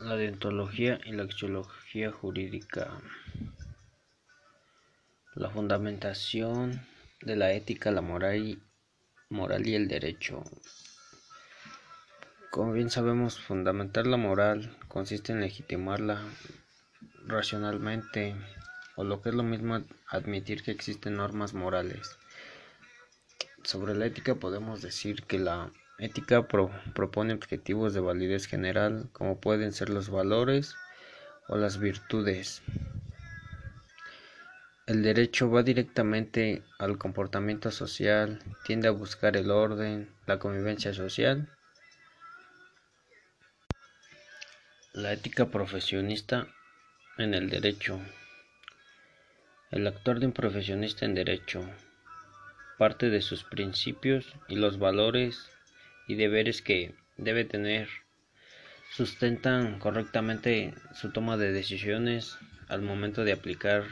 La deontología y la axiología jurídica. La fundamentación de la ética, la moral y, moral y el derecho. Como bien sabemos, fundamentar la moral consiste en legitimarla racionalmente, o lo que es lo mismo admitir que existen normas morales. Sobre la ética podemos decir que la Ética propone objetivos de validez general, como pueden ser los valores o las virtudes. El derecho va directamente al comportamiento social, tiende a buscar el orden, la convivencia social. La ética profesionista en el derecho. El actor de un profesionista en derecho parte de sus principios y los valores y deberes que debe tener sustentan correctamente su toma de decisiones al momento de aplicar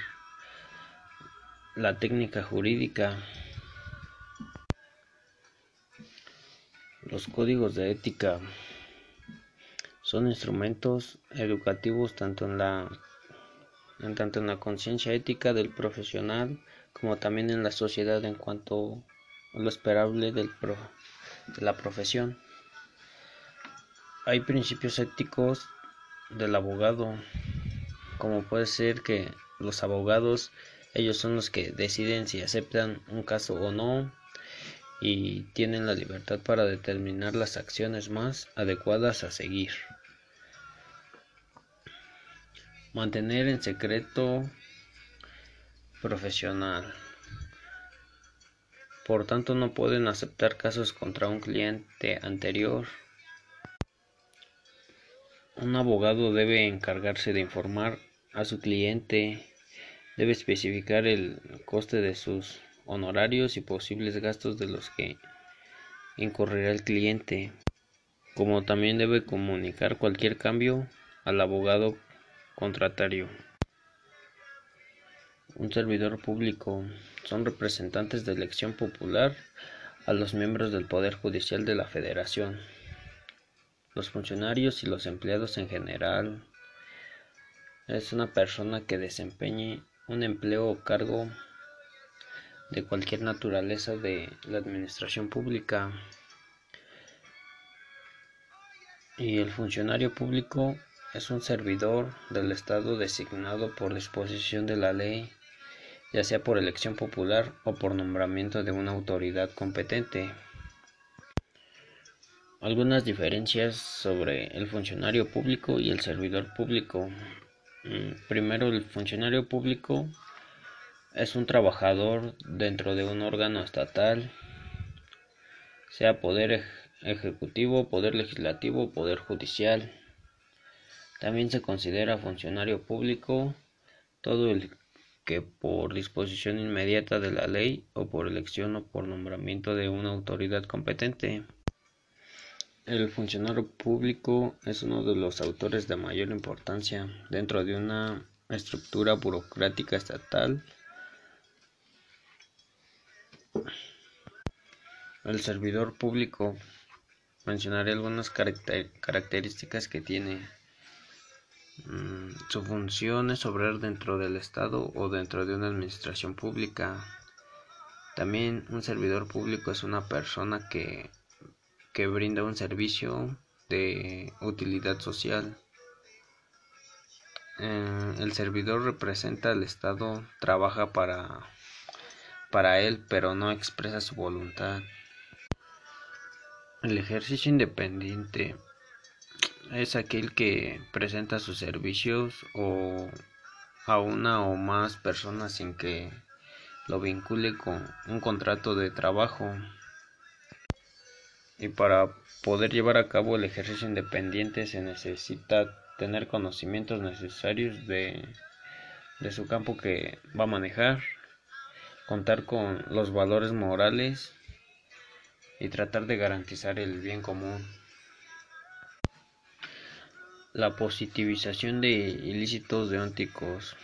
la técnica jurídica. Los códigos de ética son instrumentos educativos tanto en la tanto en la conciencia ética del profesional como también en la sociedad en cuanto a lo esperable del pro de la profesión. Hay principios éticos del abogado, como puede ser que los abogados, ellos son los que deciden si aceptan un caso o no y tienen la libertad para determinar las acciones más adecuadas a seguir. Mantener en secreto profesional. Por tanto, no pueden aceptar casos contra un cliente anterior. Un abogado debe encargarse de informar a su cliente, debe especificar el coste de sus honorarios y posibles gastos de los que incurrirá el cliente, como también debe comunicar cualquier cambio al abogado contratario. Un servidor público son representantes de elección popular a los miembros del Poder Judicial de la Federación. Los funcionarios y los empleados en general es una persona que desempeñe un empleo o cargo de cualquier naturaleza de la administración pública. Y el funcionario público es un servidor del Estado designado por disposición de la ley ya sea por elección popular o por nombramiento de una autoridad competente. Algunas diferencias sobre el funcionario público y el servidor público. Mm, primero, el funcionario público es un trabajador dentro de un órgano estatal, sea poder ejecutivo, poder legislativo poder judicial. También se considera funcionario público todo el que por disposición inmediata de la ley o por elección o por nombramiento de una autoridad competente. El funcionario público es uno de los autores de mayor importancia dentro de una estructura burocrática estatal. El servidor público mencionaré algunas características que tiene su función es obrar dentro del Estado o dentro de una administración pública. También un servidor público es una persona que, que brinda un servicio de utilidad social. Eh, el servidor representa al Estado, trabaja para, para él, pero no expresa su voluntad. El ejercicio independiente es aquel que presenta sus servicios o a una o más personas sin que lo vincule con un contrato de trabajo. Y para poder llevar a cabo el ejercicio independiente se necesita tener conocimientos necesarios de, de su campo que va a manejar, contar con los valores morales y tratar de garantizar el bien común. La positivización de ilícitos deónticos.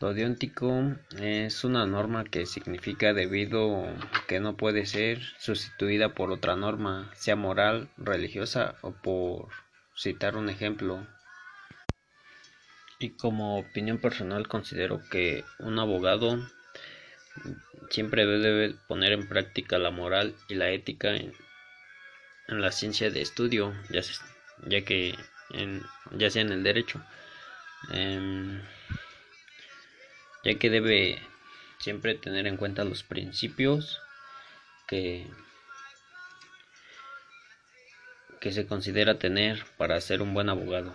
Lo deóntico es una norma que significa debido que no puede ser sustituida por otra norma, sea moral, religiosa o por citar un ejemplo. Y como opinión personal considero que un abogado siempre debe poner en práctica la moral y la ética en, la ciencia de estudio, ya, ya que en, ya sea en el derecho, em, ya que debe siempre tener en cuenta los principios que, que se considera tener para ser un buen abogado.